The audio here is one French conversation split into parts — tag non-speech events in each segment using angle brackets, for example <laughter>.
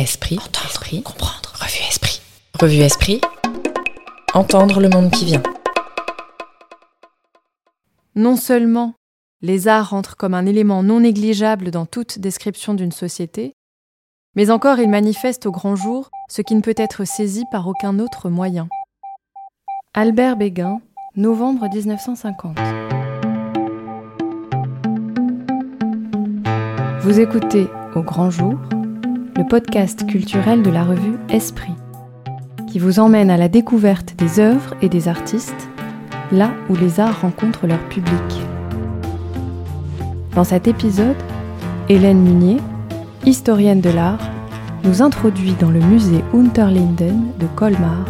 Esprit, entendre, esprit, comprendre. Revue Esprit. Revue Esprit. Entendre le monde qui vient. Non seulement les arts entrent comme un élément non négligeable dans toute description d'une société, mais encore ils manifestent au grand jour ce qui ne peut être saisi par aucun autre moyen. Albert Béguin, novembre 1950. Vous écoutez Au grand jour, le podcast culturel de la revue Esprit, qui vous emmène à la découverte des œuvres et des artistes, là où les arts rencontrent leur public. Dans cet épisode, Hélène Munier, historienne de l'art, nous introduit dans le musée Unterlinden de Colmar,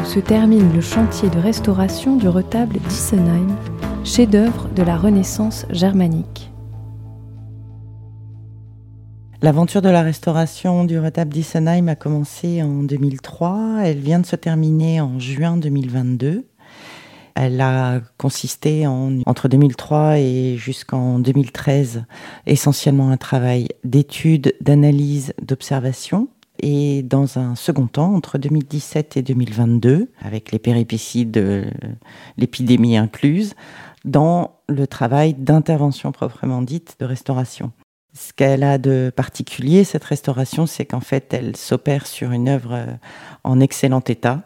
où se termine le chantier de restauration du retable d'Issenheim, chef-d'œuvre de la Renaissance germanique. L'aventure de la restauration du retable d'Issenheim a commencé en 2003. Elle vient de se terminer en juin 2022. Elle a consisté en, entre 2003 et jusqu'en 2013, essentiellement un travail d'étude, d'analyse, d'observation. Et dans un second temps, entre 2017 et 2022, avec les péripéties de l'épidémie incluse, dans le travail d'intervention proprement dite de restauration. Ce qu'elle a de particulier, cette restauration, c'est qu'en fait, elle s'opère sur une œuvre euh, en excellent état,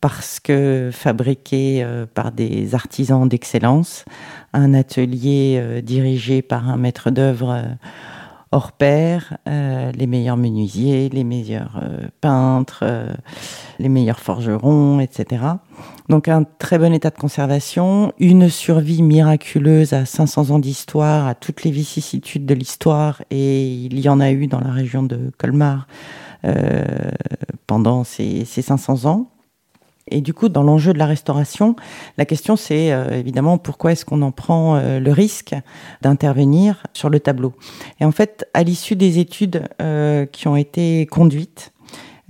parce que fabriquée euh, par des artisans d'excellence, un atelier euh, dirigé par un maître d'œuvre hors pair, les meilleurs menuisiers, les meilleurs peintres, les meilleurs forgerons, etc. Donc un très bon état de conservation, une survie miraculeuse à 500 ans d'histoire, à toutes les vicissitudes de l'histoire, et il y en a eu dans la région de Colmar euh, pendant ces, 500 ans. Et du coup, dans l'enjeu de la restauration, la question c'est euh, évidemment pourquoi est-ce qu'on en prend euh, le risque d'intervenir sur le tableau? Et en fait, à l'issue des études qui ont été conduites, euh,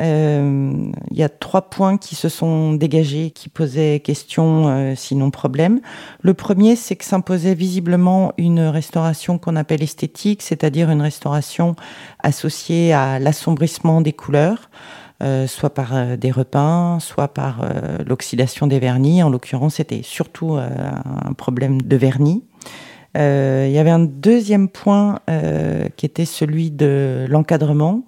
il y a trois points qui se sont dégagés, qui posaient question, euh, sinon problème. Le premier, c'est que s'imposait visiblement une restauration qu'on appelle esthétique, c'est-à-dire une restauration associée à l'assombrissement des couleurs. Euh, soit par des repeints, soit par l'oxydation des vernis. En l'occurrence, c'était surtout un problème de vernis. Euh, il y avait un deuxième point euh, qui était celui de l'encadrement.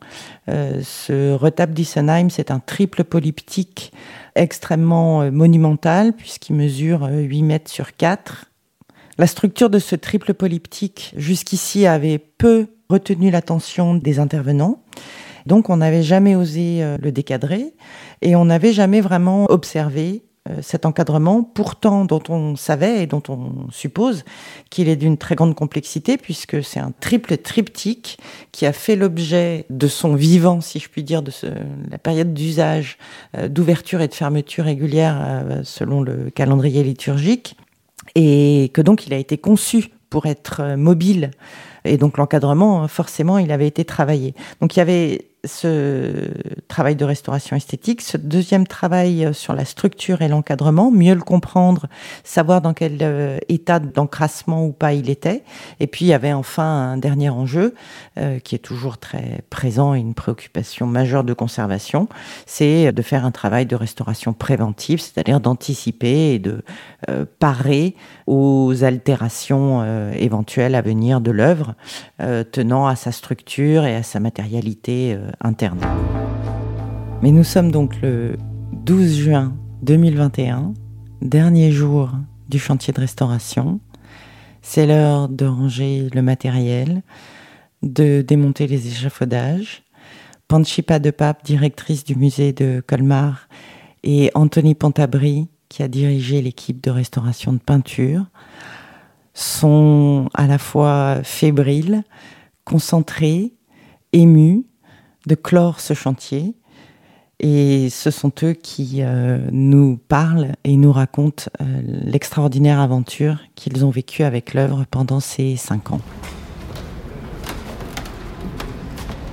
Euh, ce retable d'Issenheim, c'est un triple polyptyque extrêmement monumental puisqu'il mesure 8 mètres sur 4. La structure de ce triple polyptyque jusqu'ici avait peu retenu l'attention des intervenants. Donc on n'avait jamais osé le décadrer et on n'avait jamais vraiment observé cet encadrement, pourtant dont on savait et dont on suppose qu'il est d'une très grande complexité, puisque c'est un triple triptyque qui a fait l'objet de son vivant, si je puis dire, de la période d'usage, euh, d'ouverture et de fermeture régulière euh, selon le calendrier liturgique, et que donc il a été conçu pour être mobile. Et donc l'encadrement, forcément, il avait été travaillé. Donc il y avait ce travail de restauration esthétique, ce deuxième travail euh, sur la structure et l'encadrement, mieux le comprendre, savoir dans quel euh, état d'encrassement ou pas il était. Et puis il y avait enfin un dernier enjeu euh, qui est toujours très présent et une préoccupation majeure de conservation, c'est de faire un travail de restauration préventive, c'est-à-dire d'anticiper et de parer aux altérations éventuelles à venir de l'œuvre, tenant à sa structure et à sa matérialité interne. Mais nous sommes donc le 12 juin 2021, dernier jour du chantier de restauration. C'est l'heure de ranger le matériel, de démonter les échafaudages. Panchipa de Pape, directrice du musée de Colmar, et Anthony Pantabri, qui a dirigé l'équipe de restauration de peinture, sont à la fois fébriles, concentrés, émus, de clore ce chantier. Et ce sont eux qui euh, nous parlent et nous racontent euh, l'extraordinaire aventure qu'ils ont vécue avec l'œuvre pendant ces cinq ans.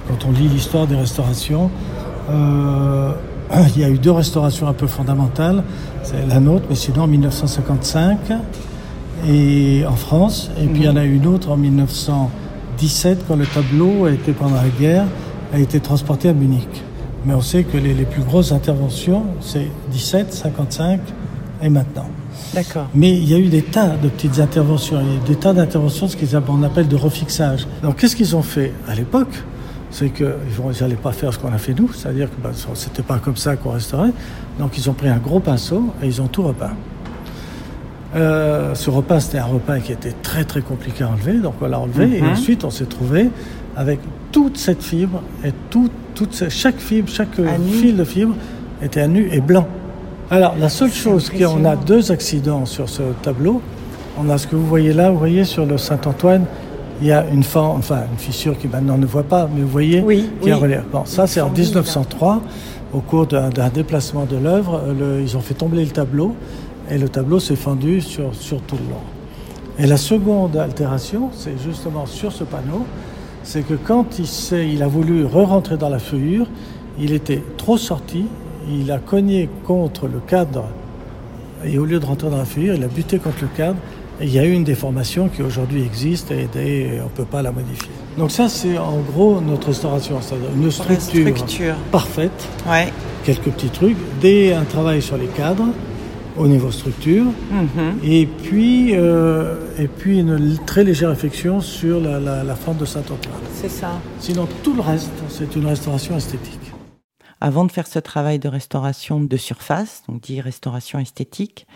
Quand on lit l'histoire des restaurations, euh, <clears throat> il y a eu deux restaurations un peu fondamentales. C'est la nôtre, mais sinon en 1955 et en France. Et puis il y en a eu une autre en 1917 quand le tableau a été pendant la guerre a été transporté à Munich. Mais on sait que les, plus grosses interventions, c'est 17, 55 et maintenant. D'accord. Mais il y a eu des tas de petites interventions, il y a eu des tas d'interventions, ce qu'on appelle de refixage. Donc qu'est-ce qu'ils ont fait à l'époque? C'est qu'ils n'allaient pas faire ce qu'on a fait nous, c'est-à-dire que bah, c'était pas comme ça qu'on resterait. Donc ils ont pris un gros pinceau et ils ont tout repeint. Euh, ce repas, c'était un repas qui était très très compliqué à enlever, donc on l'a enlevé et mhm. ensuite on s'est trouvé avec toute cette fibre et toute, chaque fibre, chaque fil de fibre était à nu et blanc. Alors la seule chose, qu'on a deux accidents sur ce tableau. On a ce que vous voyez là, vous voyez sur le Saint-Antoine, il y a une, enfin, une fissure qui maintenant ne voit pas, mais vous voyez oui, qui Bon, ça c'est en 1903, au cours d'un déplacement de l'œuvre, ils ont fait tomber le tableau et le tableau s'est fendu sur, sur tout le long. Et la seconde altération, c'est justement sur ce panneau, c'est que quand il, il a voulu re-rentrer dans la feuillure, il était trop sorti, il a cogné contre le cadre, et au lieu de rentrer dans la feuillure, il a buté contre le cadre, et il y a eu une déformation qui aujourd'hui existe et, on ne peut pas la modifier. Donc ça, c'est en gros notre restauration, c'est-à-dire une structure, parfaite, ouais. quelques petits trucs, des, un travail sur les cadres, au niveau structure, mhm. et, puis, euh, et puis une très légère affection sur la, la, forme de Saint-Antoine. C'est ça. Sinon, tout le reste, c'est une restauration esthétique. Avant de faire ce travail de restauration de surface, donc dit restauration esthétique,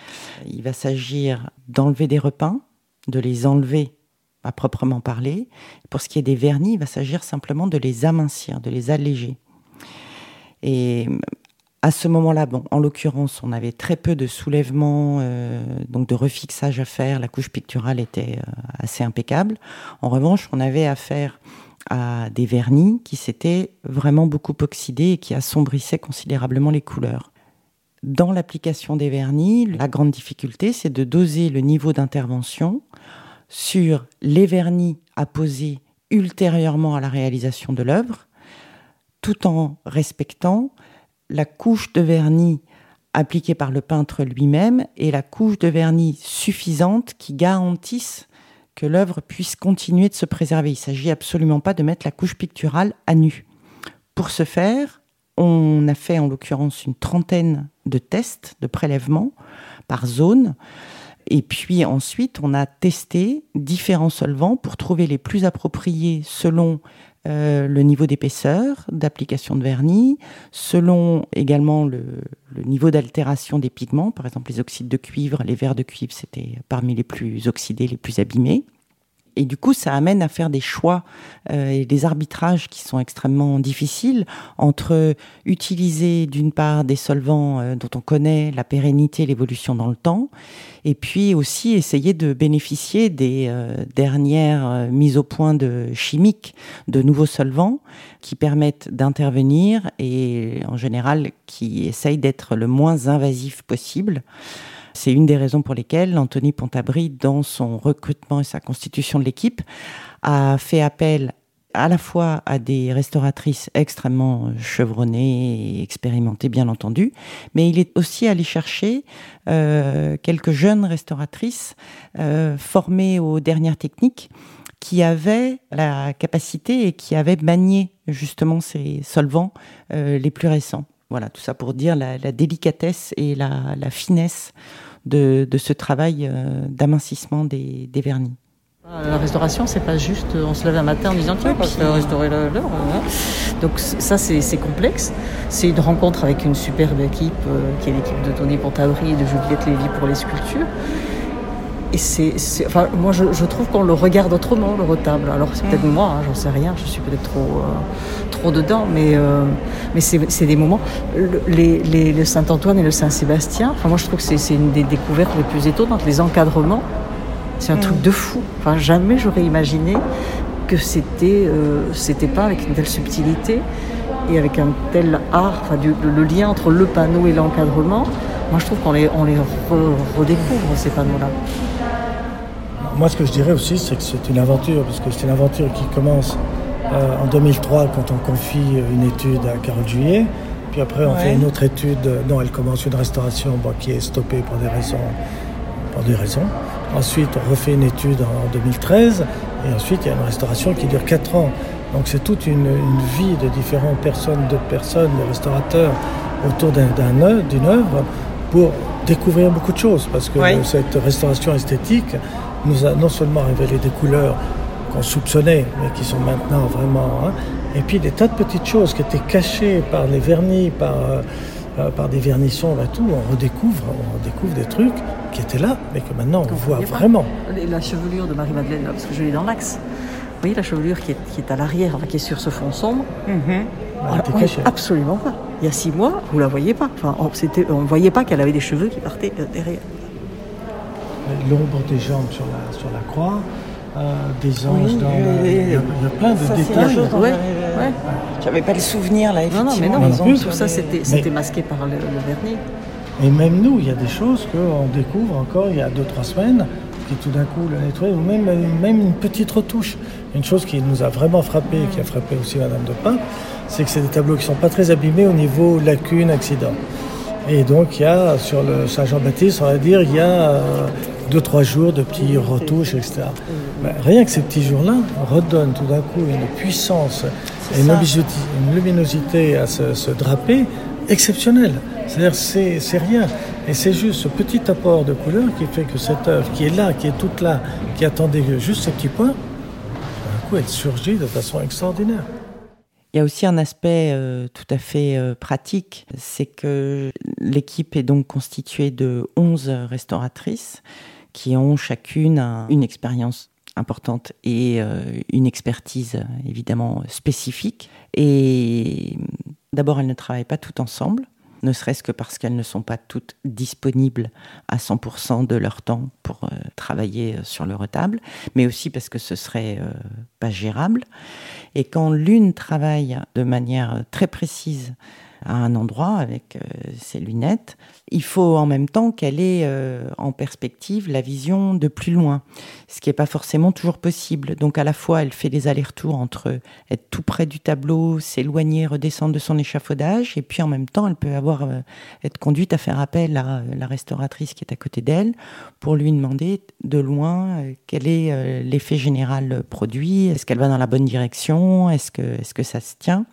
il va s'agir d'enlever des repeints, de les enlever à proprement parler. Pour ce qui est des vernis, il va s'agir simplement de les amincir, de les alléger. Et à ce moment-là, bon, en l'occurrence, on avait très peu de soulèvements, euh, donc de refixage à faire. La couche picturale était euh, assez impeccable. En revanche, on avait affaire à des vernis qui s'étaient vraiment beaucoup oxydés et qui assombrissaient considérablement les couleurs. Dans l'application des vernis, la grande difficulté, c'est de doser le niveau d'intervention sur les vernis à poser ultérieurement à la réalisation de l'œuvre, tout en respectant la couche de vernis appliquée par le peintre lui-même et la couche de vernis suffisante qui garantisse que l'œuvre puisse continuer de se préserver. Il ne s'agit absolument pas de mettre la couche picturale à nu. Pour ce faire, on a fait en l'occurrence une trentaine de tests de prélèvement par zone. Et puis ensuite, on a testé différents solvants pour trouver les plus appropriés selon euh, le niveau d'épaisseur d'application de vernis, selon également le, le niveau d'altération des pigments. Par exemple, les oxydes de cuivre, les verres de cuivre, c'était parmi les plus oxydés, les plus abîmés. Et du coup, ça amène à faire des choix euh, et des arbitrages qui sont extrêmement difficiles entre utiliser d'une part des solvants euh, dont on connaît la pérennité, l'évolution dans le temps, et puis aussi essayer de bénéficier des euh, dernières mises au point de chimiques, de nouveaux solvants qui permettent d'intervenir et en général qui essayent d'être le moins invasif possible. C'est une des raisons pour lesquelles Anthony Pontabry, dans son recrutement et sa constitution de l'équipe, a fait appel à la fois à des restauratrices extrêmement chevronnées et expérimentées, bien entendu, mais il est aussi allé chercher euh, quelques jeunes restauratrices euh, formées aux dernières techniques qui avaient la capacité et qui avaient manié justement ces solvants euh, les plus récents. Voilà, tout ça pour dire la, délicatesse et la, la finesse de, ce travail euh, d'amincissement des, vernis. La restauration, c'est pas juste on se lève un matin en disant tiens, on va restaurer l'heure. Hein. Donc ça, c'est complexe. C'est une rencontre avec une superbe équipe euh, qui est l'équipe de Tony Pontabry et de Juliette Lévy pour les sculptures. Et c'est, enfin, moi, je, trouve qu'on le regarde autrement, le retable. Alors, c'est peut-être mm. moi, hein, j'en sais rien, je suis peut-être trop, euh, trop dedans, mais, euh, mais c'est, des moments. Le, les, le Saint-Antoine et le Saint-Sébastien, enfin, moi, je trouve que c'est, une des découvertes les plus étonnantes. Les encadrements, c'est un mm. truc de fou. Enfin, jamais j'aurais imaginé que c'était, euh, c'était pas avec une telle subtilité et avec un tel art, enfin, le, lien entre le panneau et l'encadrement. Moi, je trouve qu'on les, on les redécouvre, ces panneaux-là. Moi, ce que je dirais aussi, c'est que c'est une aventure, parce que c'est une aventure qui commence euh, en 2003 quand on confie une étude à Carole Juillet. Puis après, on fait une autre étude. Non, elle commence une restauration qui est stoppée pour des raisons. Pour des raisons. Ensuite, on refait une étude en 2013. Et ensuite, il y a une restauration qui dure 4 ans. Donc c'est toute une, vie de différentes personnes, de personnes, de restaurateurs autour d'une œuvre pour découvrir beaucoup de choses. Parce que cette restauration esthétique nous a non seulement révélé des couleurs qu'on soupçonnait, mais qui sont maintenant vraiment... Hein, et puis des tas de petites choses qui étaient cachées par les vernis, par, euh, euh, par des vernissons, et tout. On redécouvre, on redécouvre des trucs qui étaient là, mais que maintenant on voit vraiment. La chevelure de Marie-Madeleine, parce que je l'ai dans l'axe. Vous voyez la chevelure qui est, qui est à l'arrière, qui est sur ce fond sombre? Mhm. Absolument pas. Il y a six mois, vous la voyez pas. Enfin, on ne voyait pas qu'elle avait des cheveux qui partaient euh, derrière. L'ombre des jambes sur la, sur la croix, euh, des anges dans il, y a, plein de détails. Ouais, ouais. J'avais pas le souvenir là, effectivement. Non, non, mais non, tout ça c'était masqué par le, vernis. Et même nous, il y a des choses qu'on découvre encore il y a deux, trois semaines, qui tout d'un coup le nettoient, ou même, même une petite retouche. Une chose qui nous a vraiment frappé, qui a frappé aussi Madame de Pin, c'est que c'est des tableaux qui ne sont pas très abîmés au niveau lacune, accident. Et donc il y a sur le Saint-Jean-Baptiste, on va dire, il y a euh, deux, trois jours de petits retouches, etc. Rien que ces petits jours-là redonnent tout d'un coup une puissance et une luminosité, à ce, drapé exceptionnelle. C'est-à-dire c'est, c'est rien. Et c'est juste ce petit apport de couleur qui fait que cette œuvre qui est là, qui est toute là, qui attendait juste ces petits points, d'un coup elle surgit de façon extraordinaire. Il y a aussi un aspect euh, tout à fait euh, pratique, c'est que l'équipe est donc constituée de 11 restauratrices qui ont chacune une expérience importante et euh, une expertise évidemment spécifique. Et d'abord, elles ne travaillent pas toutes ensemble, ne serait-ce que parce qu'elles ne sont pas toutes disponibles à 100% de leur temps pour euh, travailler euh, sur le retable, mais aussi parce que ce serait pas gérable. Et quand l'une travaille de manière très précise à un endroit avec euh, ses lunettes. Il faut en même temps qu'elle ait euh, en perspective la vision de plus loin, ce qui n'est pas forcément toujours possible. Donc à la fois, elle fait des allers-retours entre être tout près du tableau, s'éloigner, redescendre de son échafaudage, et puis en même temps, elle peut avoir euh, être conduite à faire appel à la restauratrice qui est à côté d'elle pour lui demander de loin quel est l'effet général produit, est-ce qu'elle va dans la bonne direction, est-ce que, est-ce que ça se tient?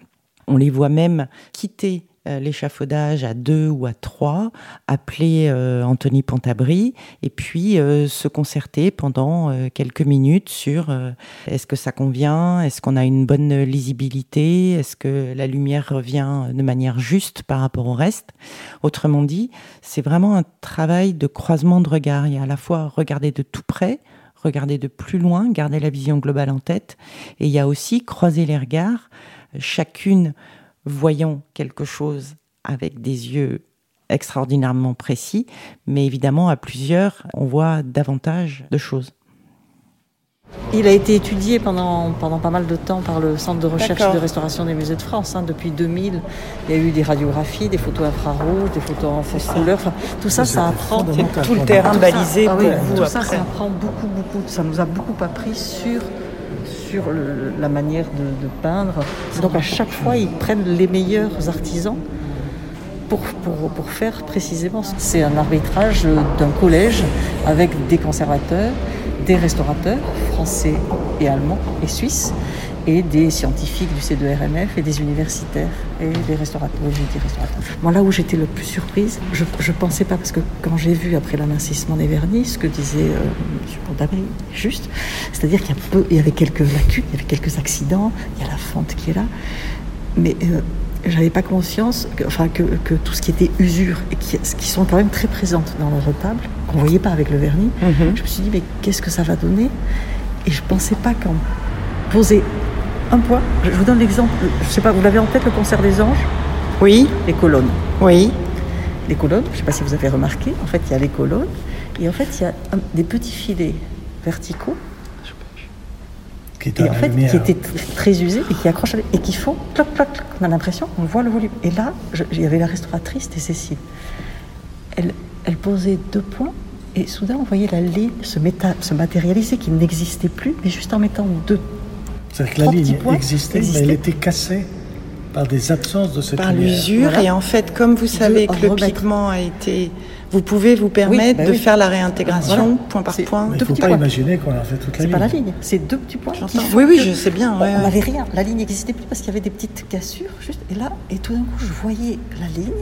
On les voit même quitter euh, l'échafaudage à deux ou à trois, appeler euh, Anthony Pontabry et puis euh, se concerter pendant quelques minutes sur est-ce que ça convient, est-ce qu'on a une bonne lisibilité, est-ce que la lumière revient de manière juste par rapport au reste. Autrement dit, c'est vraiment un travail de croisement de regard. Il y a à la fois regarder de tout près, regarder de plus loin, garder la vision globale en tête, et il y a aussi croiser les regards chacune voyant quelque chose avec des yeux extraordinairement précis, mais évidemment à plusieurs, on voit davantage de choses. Il a été étudié pendant, pendant pas mal de temps par le Centre de recherche et de restauration des musées de France. Hein. Depuis 2000, il y a eu des radiographies, des photos infrarouges, des photos en fausse couleur. tout ça, ça apprend. Tout le terrain balisé ah pour vous. Tout ça, ça apprend beaucoup, beaucoup. Ça nous a beaucoup appris sur sur la manière de, peindre. Donc à chaque fois, ils prennent les meilleurs artisans pour, pour, pour faire précisément. C'est un arbitrage d'un collège avec des conservateurs, des restaurateurs français et allemands et suisses et des scientifiques du C2RMF et des universitaires et des restaurateurs. restaurateurs. Moi, là où j'étais le plus surprise, je ne pensais pas, parce que quand j'ai vu après l'amincissement des vernis, ce que disait euh, M. Pontabé, juste, c'est-à-dire qu'il y, y, avait quelques lacunes, il y avait quelques accidents, il y a la fente qui est là, mais euh, j'avais pas conscience que, enfin, que, que, tout ce qui était usure et qui, qui, sont quand même très présentes dans le retable, qu'on voyait pas avec le vernis, mm-hmm. je me suis dit, mais qu'est-ce que ça va donner? Et je pensais pas qu'en poser un point. Je vous donne l'exemple. Je sais pas, vous l'avez en tête le concert des anges Oui. Les colonnes. Oui. Les colonnes, je ne sais pas si vous avez remarqué, en fait, il y a les colonnes et en fait, il y a des petits filets verticaux qui, et en fait, qui étaient très usés et qui accrochent et qui font clac, clac. On a l'impression, on voit le volume. Et là, il y avait la restauratrice, c'était Cécile. Elle, elle posait deux points et soudain, on voyait la ligne se, se matérialiser qui n'existait plus, mais juste en mettant deux c'est-à-dire que la ligne existait, mais elle était cassée par des absences de cette Par l'usure, et en fait, comme vous savez que le pigment a été Vous pouvez vous permettre bah de oui. faire la réintégration Voilà. point par C'est- point. Il ne faut pas points. imaginer qu'on a fait toute la C'est ligne. pas la ligne, c'est deux petits points. Oui, oui, je sais bien. ouais, on n'avait rien, la ligne n'existait plus parce qu'il y avait des petites cassures juste. Et là, et tout d'un coup, je voyais la ligne.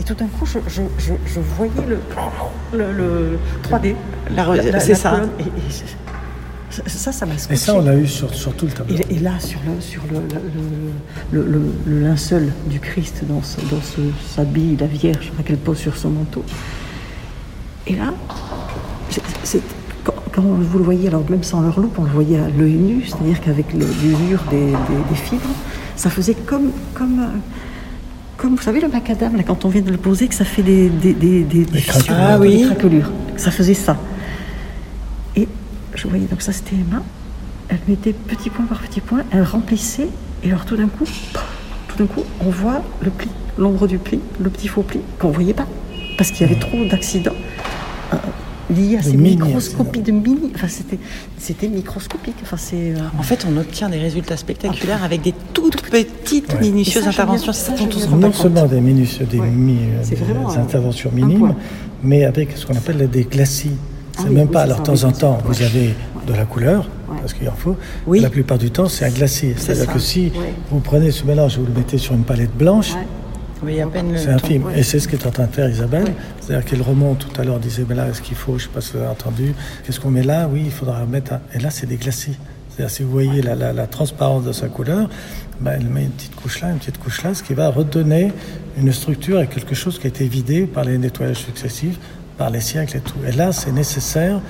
Et tout d'un coup, je, je, je, je voyais le, le, le 3D. La re- La- la- c'est ça. colonne. Et, et je- je- ça, ça m'a scotché. Et ça, on l'a eu sur, sur tout le tableau. Et, et là, sur le, sur le, le, linceul du Christ, dans, ce, dans ce, sa bille, la Vierge, qu'elle pose sur son manteau. Et là, quand, quand vous le voyez, alors même sans leur loupe, on le voyait à l'œil nu, c'est-à-dire qu'avec l'usure des, des- des fibres, ça faisait comme, comme, euh, comme, vous savez, le macadam, là, quand on vient de le poser, que ça fait des, des, fissures, Ah oui. des craquelures. Ça faisait ça. Et je voyais, donc ça c'était Emma. Elle mettait petit point par petit point, elle remplissait, et alors tout d'un coup, tout d'un coup, on voit le pli, l'ombre du pli, le petit faux pli, qu'on ne voyait pas, parce qu'il y avait trop d'accidents euh, liés à De ces microscopies de mini. Enfin, c'était, c'était microscopique. Enfin, c'est. euh, En fait, on obtient des résultats spectaculaires avec des toutes petites Ouais. minutieuses ça, interventions. C'est ça ça, dont je on se viens rend de pas non compte. seulement des, minus, des, Ouais. mi- C'est des vraiment un- interventions minimes, mais avec ce qu'on appelle des glacis. C'est Ah oui, même oui, pas. c'est Alors, de temps en temps, c'est- vous avez de la couleur, Ouais. parce qu'il en faut. Oui. La plupart du temps, c'est un glacis. C'est-à-dire que si Ouais. vous prenez ce mélange et vous le mettez sur une palette blanche, c'est un film. ouais. Et c'est ce qu'est en train de faire Isabelle. Ouais. C'est-à-dire qu'elle remonte tout à l'heure, disait, mais là, est-ce qu'il faut, je ne sais pas si vous avez entendu, qu'est-ce qu'on met là? Oui, il faudra mettre un... Et là, c'est des glacis. C'est-à-dire, si vous voyez la, la- la transparence de sa couleur, ben, elle met une petite couche là, une petite couche là, ce qui va redonner une structure à quelque chose qui a été vidé par les nettoyages successifs, par les siècles et tout. Et là, c'est nécessaire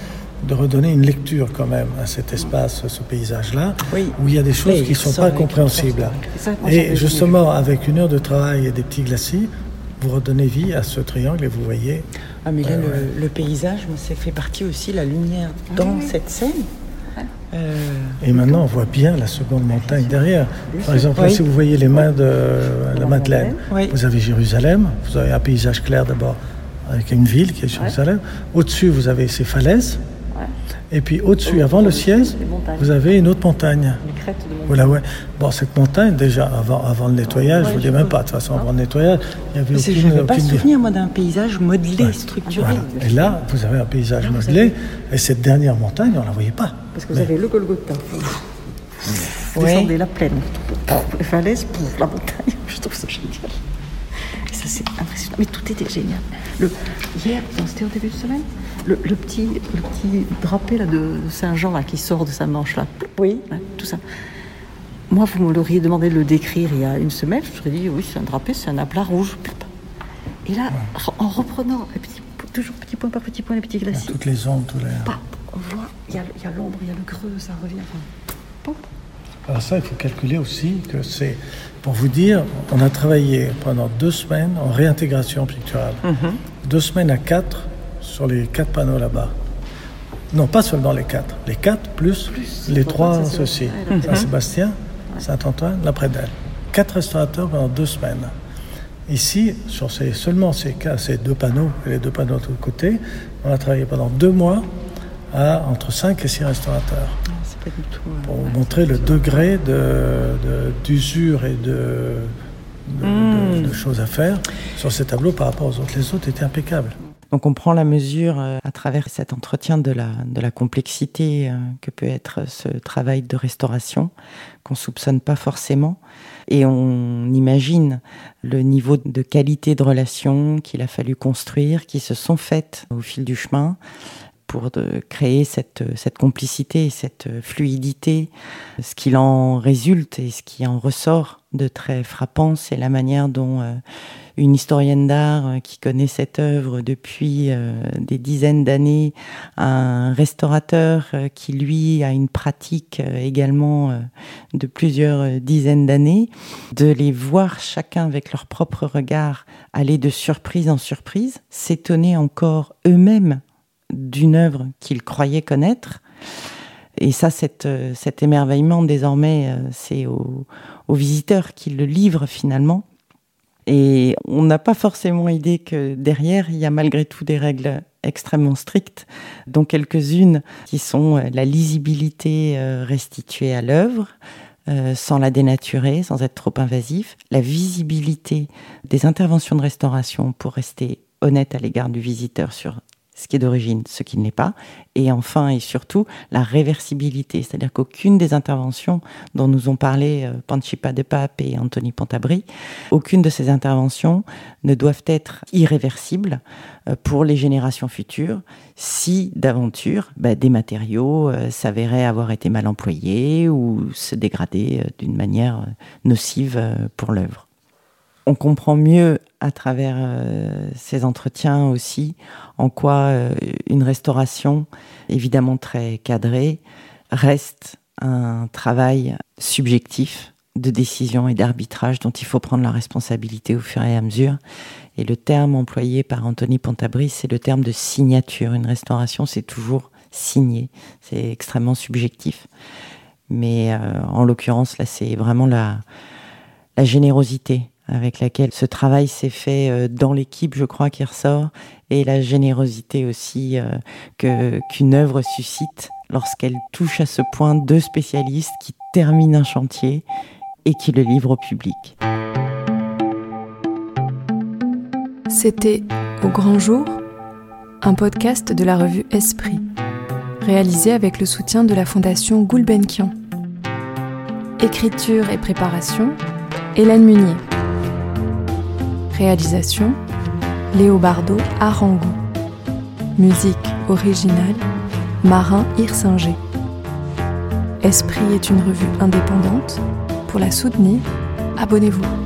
de redonner une lecture quand même à cet espace, ce paysage-là, Oui. où il y a des choses qui ne sont pas compréhensibles. Et justement, avec une heure de travail et des petits glacis, vous redonnez vie à ce triangle et vous voyez. Ah, mais là, Ouais, le, ouais. le paysage, ça fait partie aussi, la lumière dans oui. cette scène. Euh, Et maintenant, on voit bien la seconde montagne derrière. Par exemple, là, Oui. si vous voyez les mains de la Madeleine, Oui. vous avez Jérusalem, vous avez un paysage clair d'abord avec une ville qui est Jérusalem. Au-dessus, vous avez ces falaises. Ouais. Et puis au-dessus, avant le siège, vous avez une autre montagne. Les crêtes de montagne. Voilà, ouais. Bon, cette montagne, déjà, avant, avant le nettoyage, je vous dis même pas, de toute façon, avant le nettoyage, il n'y avait je aucune... n'avais pas aucune- souvenir, moi, d'un paysage modelé, structuré. Voilà. Et là, vous avez un paysage modelé, et cette dernière montagne, on ne la voyait pas. Parce que vous avez le Golgotha. Vous Ouais. descendez la plaine, les falaises, pouf, la montagne. <laughs> Je trouve ça génial. Ça, c'est impressionnant. Mais tout était génial. Le, hier, c'était au début de semaine, le, le petit, le petit drapé là, de Saint-Jean là, qui sort de sa manche là. Oui. Tout ça. Moi, vous me l'auriez demandé de le décrire il y a une semaine, je vous aurais dit oui, c'est un drapé, c'est un aplat rouge. Et là, en reprenant, toujours petit point par petit point, les petits glacis, toutes les ondes, les... paf, on voit, il y a, l'ombre, il y a le creux, ça revient. enfin. Alors ça, il faut calculer aussi que c'est, pour vous dire, on a travaillé pendant deux semaines en réintégration picturale. Deux semaines à quatre sur les quatre panneaux là-bas. Non, pas seulement les quatre. Les quatre plus, les trois associés. Saint-Sébastien, Saint-Antoine, la Prédelle. Quatre restaurateurs pendant deux semaines. Ici, sur ces, seulement ces, ces deux panneaux, et les deux panneaux de l'autre côté, on a travaillé pendant deux mois à entre cinq et six restaurateurs C'est pas du tout. euh, pour vous montrer le degré de- de- d'usure et de, de- Hmm. de- de choses à faire sur ces tableaux par rapport aux autres. Les autres étaient impeccables. Donc on prend la mesure euh, à travers cet entretien de la, de la complexité euh, que peut être ce travail de restauration qu'on soupçonne pas forcément et on imagine le niveau de qualité de relations qu'il a fallu construire, qui se sont faites au fil du chemin pour de créer cette, cette complicité, cette fluidité. Ce qu'il en résulte et ce qui en ressort de très frappant, c'est la manière dont euh, une historienne d'art euh, qui connaît cette œuvre depuis euh, des dizaines d'années, un restaurateur qui lui a une pratique également de plusieurs dizaines d'années, de les voir chacun avec leur propre regard aller de surprise en surprise, s'étonner encore eux-mêmes d'une œuvre qu'ils croyaient connaître. Et ça, euh, cet émerveillement, désormais, euh, c'est aux, aux visiteurs qui le livrent finalement. Et on n'a pas forcément idée que derrière, il y a malgré tout des règles extrêmement strictes, dont quelques-unes qui sont euh, la lisibilité restituée à l'œuvre, sans la dénaturer, sans être trop invasif, la visibilité des interventions de restauration pour rester honnête à l'égard du visiteur sur ce qui est d'origine, ce qui ne l'est pas, et enfin et surtout la réversibilité, c'est-à-dire qu'aucune des interventions dont nous ont parlé euh, Panchipa de Pape et Anthony Pontabry, aucune de ces interventions ne doivent être irréversibles euh, pour les générations futures si d'aventure bah, des matériaux euh, s'avéraient avoir été mal employés ou se dégrader d'une manière nocive pour l'œuvre on comprend mieux à travers euh, ces entretiens aussi en quoi euh, une restauration, évidemment très cadrée, reste un travail subjectif de décision et d'arbitrage dont il faut prendre la responsabilité au fur et à mesure. Et le terme employé par Anthony Pontabry, c'est le terme de signature. Une restauration, c'est toujours signé. C'est extrêmement subjectif. Mais euh, en l'occurrence, là, c'est vraiment la générosité avec laquelle ce travail s'est fait euh, dans l'équipe, je crois, qui ressort, et la générosité aussi euh, qu'une œuvre suscite lorsqu'elle touche à ce point deux spécialistes qui terminent un chantier et qui le livrent au public. C'était Au grand jour, un podcast de la revue Esprit, réalisé avec le soutien de la fondation Gulbenkian. Écriture et préparation, Hélène Munier. Réalisation Léobardo Arangou. Musique originale Marin Hirsinger. Esprit est une revue indépendante. Pour la soutenir, abonnez-vous.